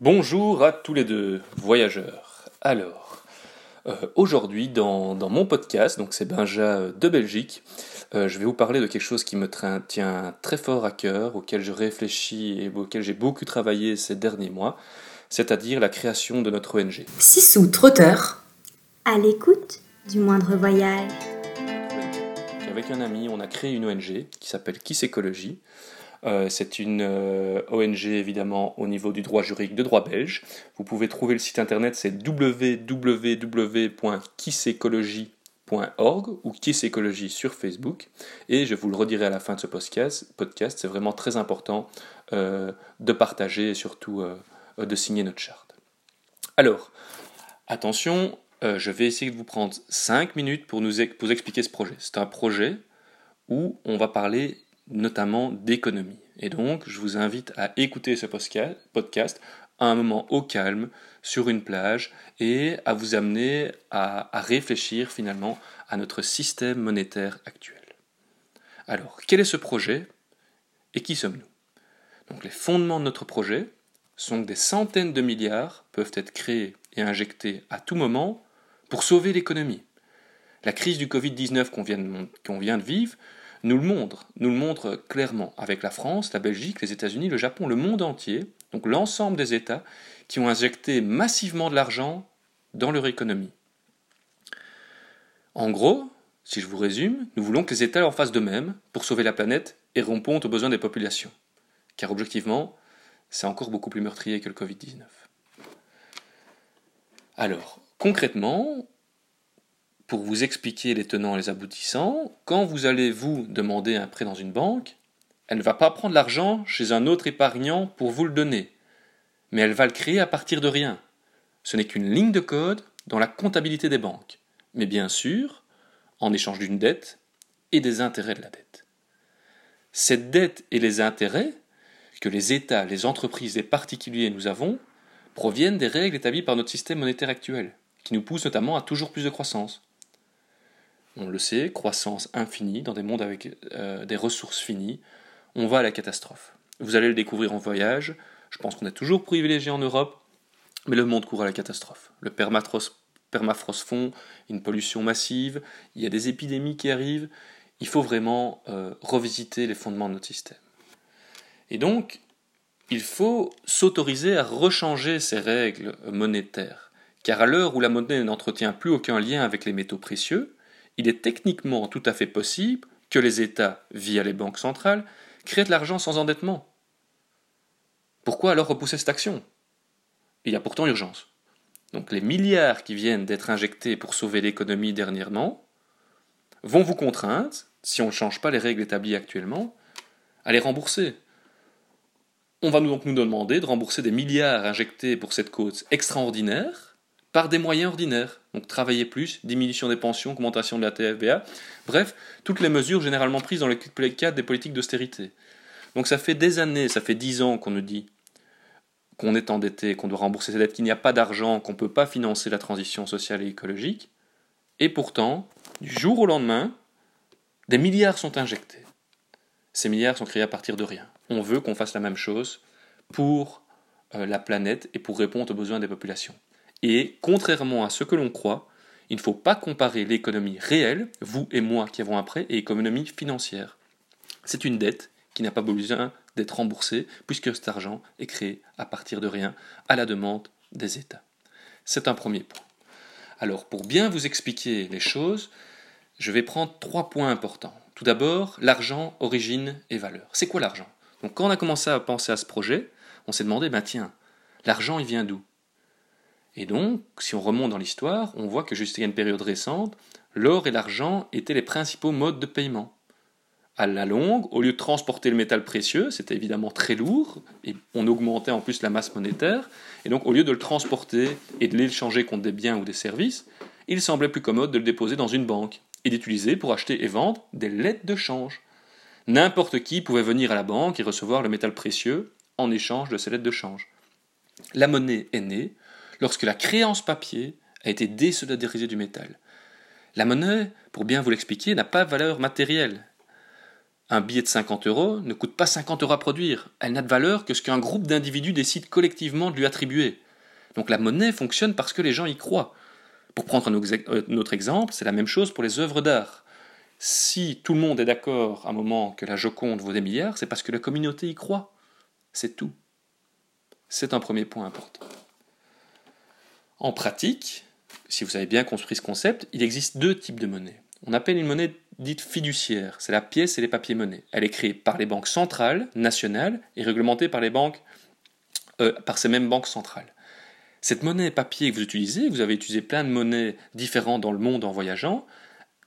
Bonjour à tous les deux, voyageurs. Alors, euh, aujourd'hui dans, mon podcast, donc c'est Benja de Belgique, euh, je vais vous parler de quelque chose qui me tient très fort à cœur, auquel je réfléchis et auquel j'ai beaucoup travaillé ces derniers mois, c'est-à-dire la création de notre ONG. Sissou Trotteur, à l'écoute du moindre voyage. Avec un ami, on a créé une ONG qui s'appelle Kiss Écologie. Euh, c'est une euh, ONG évidemment au niveau du droit juridique de droit belge. Vous pouvez trouver le site internet, c'est www.kissécologie.org ou Kissécologie sur Facebook. Et je vous le redirai à la fin de ce podcast. c'est vraiment très important euh, de partager et surtout de signer notre charte. Alors, attention, je vais essayer de vous prendre 5 minutes pour vous expliquer ce projet. C'est un projet où on va parler notamment d'économie. Et donc, je vous invite à écouter ce podcast à un moment au calme, sur une plage, et à vous amener à, réfléchir finalement à notre système monétaire actuel. Alors, quel est ce projet et qui sommes-nous? Donc, les fondements de notre projet sont que des centaines de milliards peuvent être créés et injectés à tout moment pour sauver l'économie. La crise du Covid-19 qu'on vient de vivre nous le montre, nous le montre clairement avec la France, la Belgique, les États-Unis, le Japon, le monde entier, donc l'ensemble des États qui ont injecté massivement de l'argent dans leur économie. En gros, si je vous résume, nous voulons que les États en fassent de même pour sauver la planète et répondre aux besoins des populations. Car objectivement, c'est encore beaucoup plus meurtrier que le Covid-19. Alors, concrètement, pour vous expliquer les tenants et les aboutissants, quand vous allez vous demander un prêt dans une banque, elle ne va pas prendre l'argent chez un autre épargnant pour vous le donner, mais elle va le créer à partir de rien. Ce n'est qu'une ligne de code dans la comptabilité des banques, mais bien sûr, en échange d'une dette et des intérêts de la dette. Cette dette et les intérêts que les États, les entreprises, les particuliers nous avons proviennent des règles établies par notre système monétaire actuel, qui nous poussent notamment à toujours plus de croissance on le sait, croissance infinie dans des mondes avec euh, des ressources finies, on va à la catastrophe. Vous allez le découvrir en voyage, je pense qu'on est toujours privilégié en Europe, mais le monde court à la catastrophe. Le permafrost fond, une pollution massive, il y a des épidémies qui arrivent, il faut vraiment euh, revisiter les fondements de notre système. Et donc, il faut s'autoriser à rechanger ces règles monétaires, car à l'heure où la monnaie n'entretient plus aucun lien avec les métaux précieux, il est techniquement tout à fait possible que les États, via les banques centrales, créent de l'argent sans endettement. Pourquoi alors repousser cette action? Il y a pourtant urgence. Donc les milliards qui viennent d'être injectés pour sauver l'économie dernièrement vont vous contraindre, si on ne change pas les règles établies actuellement, à les rembourser. On va donc nous demander de rembourser des milliards injectés pour cette cause extraordinaire, par des moyens ordinaires. Donc travailler plus, diminution des pensions, augmentation de la TFBA, bref, toutes les mesures généralement prises dans le cadre des politiques d'austérité. Donc ça fait des années, ça fait dix ans qu'on nous dit qu'on est endetté, qu'on doit rembourser ses dettes, qu'il n'y a pas d'argent, qu'on ne peut pas financer la transition sociale et écologique. Et pourtant, du jour au lendemain, des milliards sont injectés. Ces milliards sont créés à partir de rien. On veut qu'on fasse la même chose pour euh, la planète et pour répondre aux besoins des populations. Et contrairement à ce que l'on croit, il ne faut pas comparer l'économie réelle, vous et moi qui avons après, et l'économie financière. C'est une dette qui n'a pas besoin d'être remboursée, puisque cet argent est créé à partir de rien, à la demande des États. C'est un premier point. Alors, pour bien vous expliquer les choses, je vais prendre trois points importants. Tout d'abord, l'argent, origine et valeur. C'est quoi l'argent? Donc, quand on a commencé à penser à ce projet, on s'est demandé, ben tiens, l'argent, il vient d'où? Et donc, si on remonte dans l'histoire, on voit que jusqu'à une période récente, l'or et l'argent étaient les principaux modes de paiement. À la longue, au lieu de transporter le métal précieux, c'était évidemment très lourd, et on augmentait en plus la masse monétaire, et donc au lieu de le transporter et de l'échanger contre des biens ou des services, il semblait plus commode de le déposer dans une banque, et d'utiliser pour acheter et vendre des lettres de change. N'importe qui pouvait venir à la banque et recevoir le métal précieux en échange de ces lettres de change. La monnaie est née, lorsque la créance papier a été désolidarisée du métal. La monnaie, pour bien vous l'expliquer, n'a pas de valeur matérielle. un billet de 50 euros ne coûte pas 50 euros à produire. Elle n'a de valeur que ce qu'un groupe d'individus décide collectivement de lui attribuer. Donc la monnaie fonctionne parce que les gens y croient. Pour prendre euh, notre exemple, c'est la même chose pour les œuvres d'art. Si tout le monde est d'accord à un moment que la Joconde vaut des milliards, c'est parce que la communauté y croit. C'est tout. C'est un premier point important. En pratique, si vous avez bien construit ce concept, il existe deux types de monnaie. On appelle une monnaie dite fiduciaire, c'est la pièce et les papiers monnaie. Elle est créée par les banques centrales, nationales, et réglementée par les banques, euh, par ces mêmes banques centrales. Cette monnaie papier que vous utilisez, vous avez utilisé plein de monnaies différentes dans le monde en voyageant,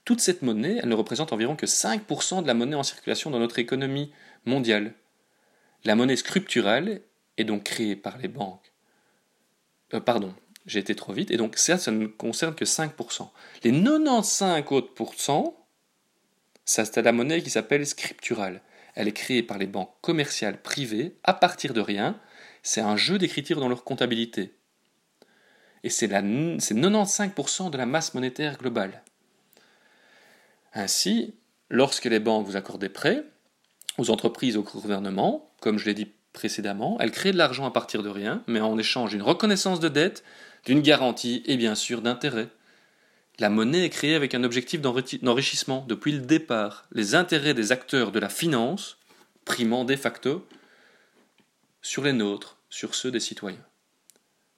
toute cette monnaie, elle ne représente environ que 5% de la monnaie en circulation dans notre économie mondiale. La monnaie scripturale est donc créée par les banques. Euh, pardon, j'ai été trop vite, et donc ça, ça ne concerne que 5%. Les 95 autres pourcents, c'est la monnaie qui s'appelle scripturale. Elle est créée par les banques commerciales privées à partir de rien. C'est un jeu d'écriture dans leur comptabilité. Et c'est 95% de la masse monétaire globale. Ainsi, lorsque les banques vous accordent des prêts, aux entreprises, au gouvernement, comme je l'ai dit précédemment, elles créent de l'argent à partir de rien, mais en échange d'une reconnaissance de dette, d'une garantie et bien sûr d'intérêt. La monnaie est créée avec un objectif d'enrichissement depuis le départ, les intérêts des acteurs de la finance primant de facto sur les nôtres, sur ceux des citoyens.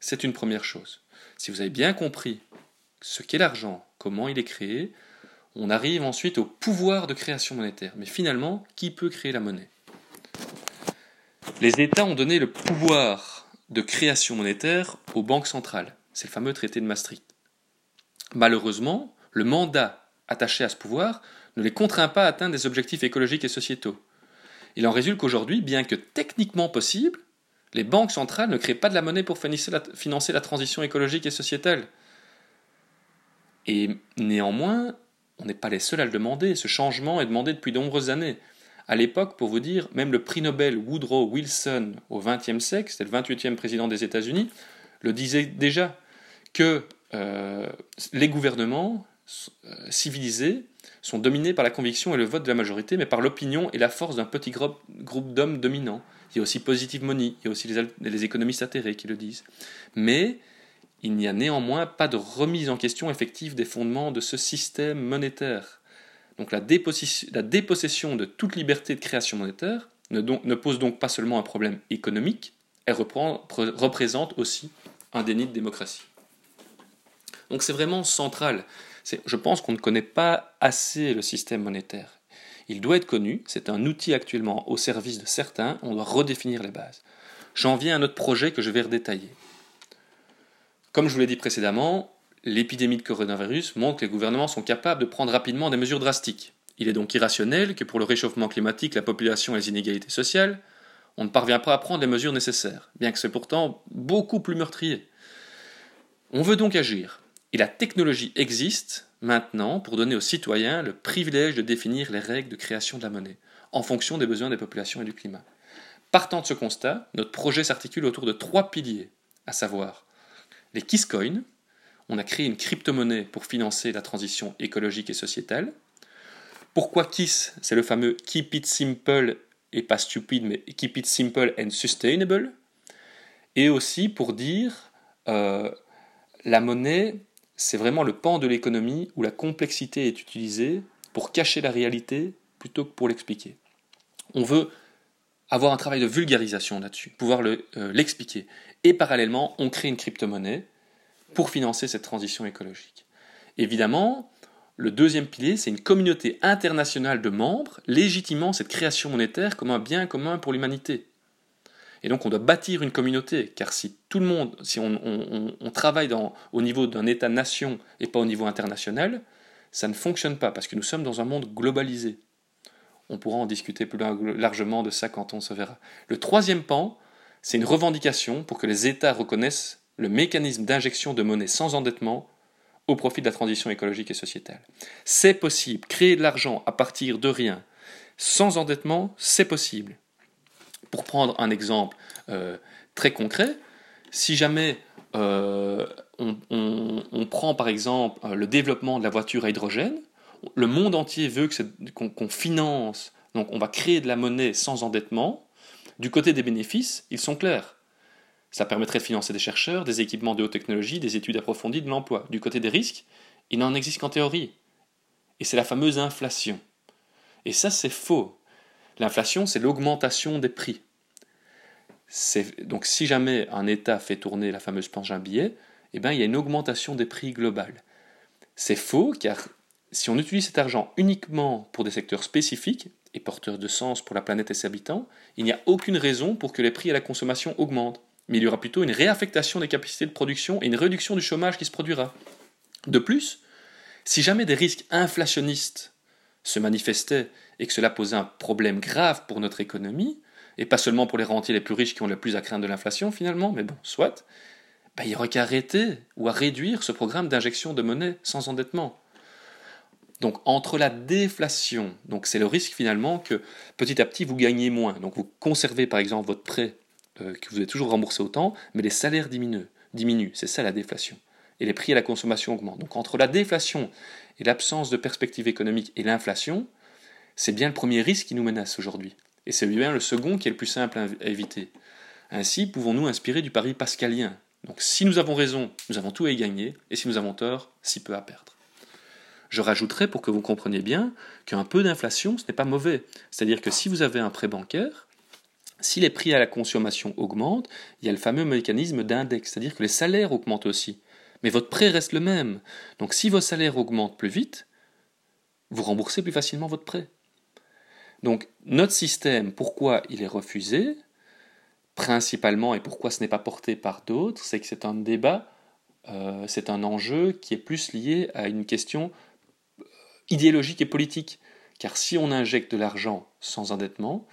C'est une première chose. Si vous avez bien compris ce qu'est l'argent, comment il est créé, on arrive ensuite au pouvoir de création monétaire. Mais finalement, qui peut créer la monnaie? Les États ont donné le pouvoir de création monétaire aux banques centrales. C'est le fameux traité de Maastricht. Malheureusement, le mandat attaché à ce pouvoir ne les contraint pas à atteindre des objectifs écologiques et sociétaux. Il en résulte qu'aujourd'hui, bien que techniquement possible, les banques centrales ne créent pas de la monnaie pour financer la transition écologique et sociétale. Et néanmoins, on n'est pas les seuls à le demander. Ce changement est demandé depuis de nombreuses années. À l'époque, pour vous dire, même le prix Nobel Woodrow Wilson au XXe siècle, c'était le 28e président des États-Unis, le disait déjà que euh, les gouvernements euh, civilisés sont dominés par la conviction et le vote de la majorité, mais par l'opinion et la force d'un petit groupe, d'hommes dominants. Il y a aussi Positive Money, il y a aussi les, les économistes atterrés qui le disent. Mais il n'y a néanmoins pas de remise en question effective des fondements de ce système monétaire. Donc la, dépossession de toute liberté de création monétaire ne, pose donc pas seulement un problème économique, elle représente aussi un déni de démocratie. Donc c'est vraiment central. Je pense qu'on ne connaît pas assez le système monétaire. Il doit être connu, c'est un outil actuellement au service de certains, on doit redéfinir les bases. J'en viens à notre projet que je vais redétailler. Comme je vous l'ai dit précédemment, l'épidémie de coronavirus montre que les gouvernements sont capables de prendre rapidement des mesures drastiques. Il est donc irrationnel que pour le réchauffement climatique, la population et les inégalités sociales, on ne parvient pas à prendre les mesures nécessaires, bien que c'est pourtant beaucoup plus meurtrier. On veut donc agir, et la technologie existe maintenant pour donner aux citoyens le privilège de définir les règles de création de la monnaie, en fonction des besoins des populations et du climat. Partant de ce constat, notre projet s'articule autour de trois piliers, à savoir les Kisscoins. On a créé une crypto-monnaie pour financer la transition écologique et sociétale. Pourquoi Kiss? C'est le fameux Keep it simple et pas stupide, mais Keep it simple and sustainable. Et aussi pour dire euh, la monnaie, c'est vraiment le pan de l'économie où la complexité est utilisée pour cacher la réalité plutôt que pour l'expliquer. On veut avoir un travail de vulgarisation là-dessus, pouvoir euh, l'expliquer. Et parallèlement, on crée une crypto-monnaie pour financer cette transition écologique. Évidemment, le deuxième pilier, c'est une communauté internationale de membres légitimant cette création monétaire comme un bien commun pour l'humanité. Et donc on doit bâtir une communauté, car si tout le monde, si on, travaille au niveau d'un État-nation et pas au niveau international, ça ne fonctionne pas, parce que nous sommes dans un monde globalisé. On pourra en discuter plus largement de ça quand on se verra. Le troisième pan, c'est une revendication pour que les États reconnaissent le mécanisme d'injection de monnaie sans endettement au profit de la transition écologique et sociétale. C'est possible. Créer de l'argent à partir de rien, sans endettement, c'est possible. Pour prendre un exemple euh, très concret, si jamais euh, on, prend par exemple le développement de la voiture à hydrogène, le monde entier veut qu'on finance Donc on va créer de la monnaie sans endettement. Du côté des bénéfices, ils sont clairs. Ça permettrait de financer des chercheurs, des équipements de haute technologie, des études approfondies, de l'emploi. Du côté des risques, il n'en existe qu'en théorie. Et c'est la fameuse inflation. Et ça, c'est faux. L'inflation, c'est l'augmentation des prix. Donc si jamais un État fait tourner la fameuse planche à billets, eh ben, il y a une augmentation des prix globales. C'est faux car si on utilise cet argent uniquement pour des secteurs spécifiques et porteurs de sens pour la planète et ses habitants, il n'y a aucune raison pour que les prix à la consommation augmentent. Mais il y aura plutôt une réaffectation des capacités de production et une réduction du chômage qui se produira. De plus, si jamais des risques inflationnistes se manifestaient et que cela posait un problème grave pour notre économie, et pas seulement pour les rentiers les plus riches qui ont le plus à craindre de l'inflation finalement, mais bon, soit, bah, il n'y aurait qu'à arrêter ou à réduire ce programme d'injection de monnaie sans endettement. Donc entre la déflation, c'est le risque finalement que petit à petit vous gagnez moins. Donc vous conservez par exemple votre prêt euh, que vous avez toujours remboursé autant, mais les salaires diminuent. diminuent. C'est ça la déflation. Et les prix à la consommation augmentent. Donc entre la déflation et l'absence de perspective économique et l'inflation, c'est bien le premier risque qui nous menace aujourd'hui. Et c'est bien le second qui est le plus simple à éviter. Ainsi, pouvons-nous inspirer du pari pascalien? Donc si nous avons raison, nous avons tout à y gagner, et si nous avons tort, si peu à perdre. Je rajouterai pour que vous compreniez bien qu'un peu d'inflation, ce n'est pas mauvais. C'est-à-dire que si vous avez un prêt bancaire, si les prix à la consommation augmentent, il y a le fameux mécanisme d'index, c'est-à-dire que les salaires augmentent aussi. Mais votre prêt reste le même. Donc si vos salaires augmentent plus vite, vous remboursez plus facilement votre prêt. Donc notre système, pourquoi il est refusé, principalement, et pourquoi ce n'est pas porté par d'autres, c'est que c'est un débat, euh, c'est un enjeu qui est plus lié à une question euh, idéologique et politique. Car si on injecte de l'argent sans endettement,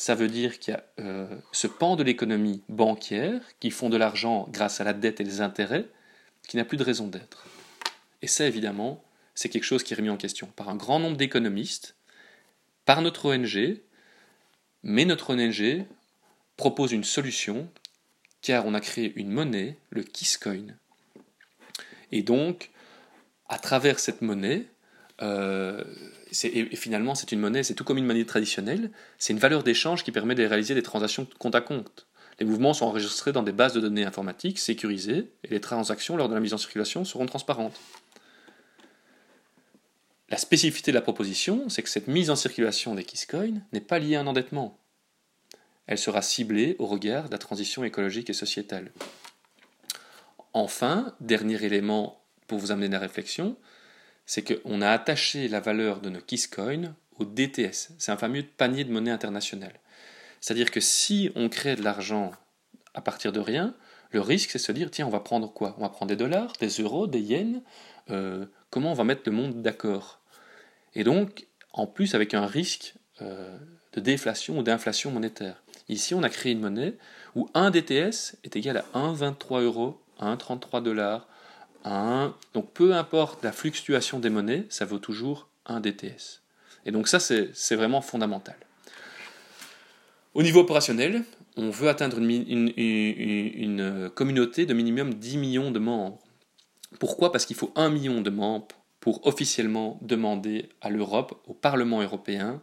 ça veut dire qu'il y a euh, ce pan de l'économie bancaire qui font de l'argent grâce à la dette et les intérêts, qui n'a plus de raison d'être. Et ça, évidemment, c'est quelque chose qui est remis en question par un grand nombre d'économistes par notre ONG, mais notre ONG propose une solution car on a créé une monnaie, le Kisscoin. Et donc, à travers cette monnaie, euh, et finalement c'est une monnaie, c'est tout comme une monnaie traditionnelle, c'est une valeur d'échange qui permet de réaliser des transactions compte à compte. Les mouvements sont enregistrés dans des bases de données informatiques sécurisées et les transactions lors de la mise en circulation seront transparentes. La spécificité de la proposition, c'est que cette mise en circulation des Kisscoins n'est pas liée à un endettement. Elle sera ciblée au regard de la transition écologique et sociétale. Enfin, dernier élément pour vous amener à la réflexion, c'est qu'on a attaché la valeur de nos Kisscoins au DTS. C'est un fameux panier de monnaie internationale. C'est-à-dire que si on crée de l'argent à partir de rien, le risque c'est de se dire tiens, on va prendre quoi? On va prendre des dollars, des euros, des yens. Euh, comment on va mettre le monde d'accord? Et donc, en plus, avec un risque euh, de déflation ou d'inflation monétaire. Ici, on a créé une monnaie où un DTS est égal à 1,23 euros, 1,33 dollars, 1. Donc, peu importe la fluctuation des monnaies, ça vaut toujours un DTS. Et donc, ça, c'est vraiment fondamental. Au niveau opérationnel, on veut atteindre une, une communauté de minimum 10 millions de membres. Pourquoi? Parce qu'il faut 1 million de membres pour officiellement demander à l'Europe, au Parlement européen,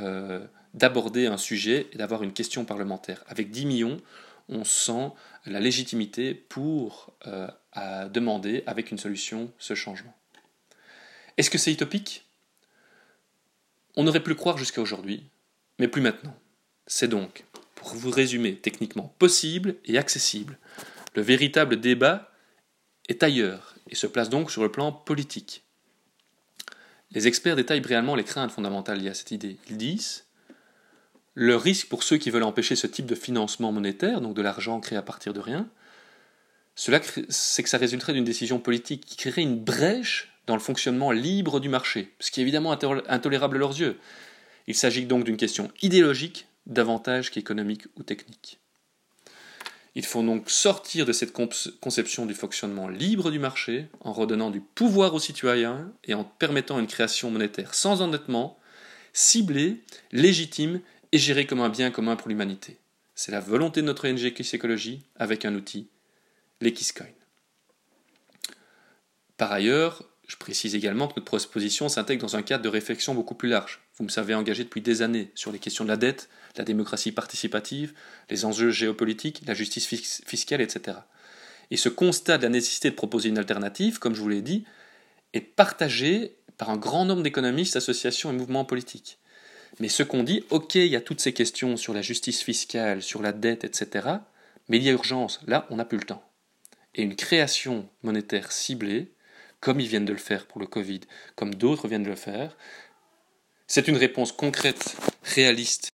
euh, d'aborder un sujet et d'avoir une question parlementaire. Avec 10 millions, on sent la légitimité pour euh, demander avec une solution ce changement. Est-ce que c'est utopique? On aurait pu le croire jusqu'à aujourd'hui, mais plus maintenant. C'est donc, pour vous résumer techniquement, possible et accessible. Le véritable débat est ailleurs et se place donc sur le plan politique. Les experts détaillent brièvement les craintes fondamentales liées à cette idée. Ils disent le risque pour ceux qui veulent empêcher ce type de financement monétaire, donc de l'argent créé à partir de rien, cela c'est que ça résulterait d'une décision politique qui créerait une brèche dans le fonctionnement libre du marché, ce qui est évidemment intolérable à leurs yeux. Il s'agit donc d'une question idéologique davantage qu'économique ou technique. Il faut donc sortir de cette conception du fonctionnement libre du marché en redonnant du pouvoir aux citoyens et en permettant une création monétaire sans endettement, ciblée, légitime et gérée comme un bien commun pour l'humanité. C'est la volonté de notre ONG Kiss avec un outil, les Par ailleurs, je précise également que notre proposition s'intègre dans un cadre de réflexion beaucoup plus large. Vous me savez engagé depuis des années sur les questions de la dette, la démocratie participative, les enjeux géopolitiques, la justice fiscale, etc. Et ce constat de la nécessité de proposer une alternative, comme je vous l'ai dit, est partagé par un grand nombre d'économistes, associations et mouvements politiques. Mais ce qu'on dit, ok, il y a toutes ces questions sur la justice fiscale, sur la dette, etc. Mais il y a urgence, là, on n'a plus le temps. Et une création monétaire ciblée, comme ils viennent de le faire pour le Covid, comme d'autres viennent de le faire, c'est une réponse concrète, réaliste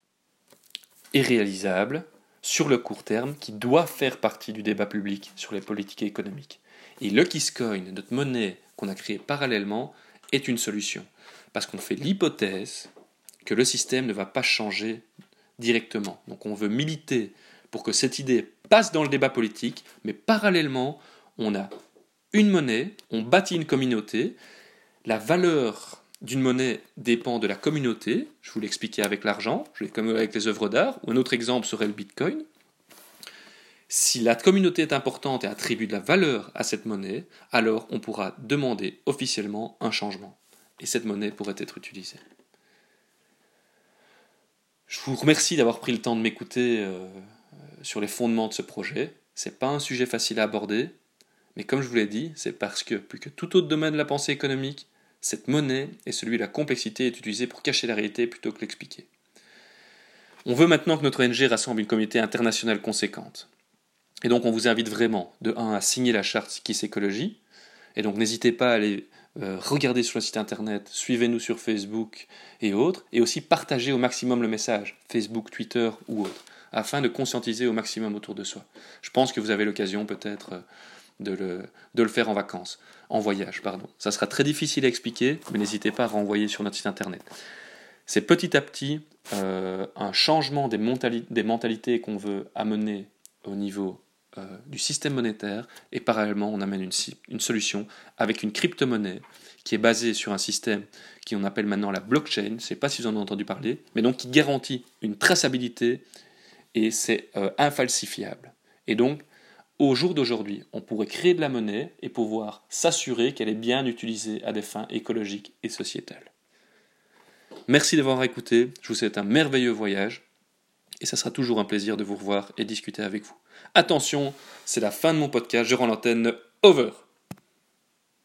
et réalisable sur le court terme qui doit faire partie du débat public sur les politiques économiques. Et le Kisscoin, notre monnaie qu'on a créée parallèlement, est une solution. Parce qu'on fait l'hypothèse que le système ne va pas changer directement. Donc on veut militer pour que cette idée passe dans le débat politique, mais parallèlement, on a une monnaie, on bâtit une communauté, la valeur d'une monnaie dépend de la communauté, je vous l'expliquais avec l'argent, comme avec les œuvres d'art, un autre exemple serait le Bitcoin. Si la communauté est importante et attribue de la valeur à cette monnaie, alors on pourra demander officiellement un changement. Et cette monnaie pourrait être utilisée. Je vous remercie d'avoir pris le temps de m'écouter euh, sur les fondements de ce projet. C'est pas un sujet facile à aborder, mais comme je vous l'ai dit, c'est parce que, plus que tout autre domaine de la pensée économique, cette monnaie et celui de la complexité est utilisé pour cacher la réalité plutôt que l'expliquer. On veut maintenant que notre ONG rassemble une communauté internationale conséquente. Et donc on vous invite vraiment, de 1, à signer la charte Kiss Écologie. Et donc n'hésitez pas à aller euh, regarder sur le site internet, suivez-nous sur Facebook et autres, et aussi partagez au maximum le message, Facebook, Twitter ou autre, afin de conscientiser au maximum autour de soi. Je pense que vous avez l'occasion peut-être euh, de le, de le faire en vacances, en voyage, pardon. Ça sera très difficile à expliquer, mais n'hésitez pas à renvoyer sur notre site internet. C'est petit à petit euh, un changement des, des mentalités qu'on veut amener au niveau euh, du système monétaire, et parallèlement on amène une, solution avec une crypto-monnaie qui est basée sur un système qu'on appelle maintenant la blockchain, je ne sais pas si vous en avez entendu parler, mais donc qui garantit une traçabilité et c'est euh, infalsifiable. Et donc, au jour d'aujourd'hui, on pourrait créer de la monnaie et pouvoir s'assurer qu'elle est bien utilisée à des fins écologiques et sociétales. Merci d'avoir écouté, je vous souhaite un merveilleux voyage et ça sera toujours un plaisir de vous revoir et discuter avec vous. Attention, c'est la fin de mon podcast, je rends l'antenne over.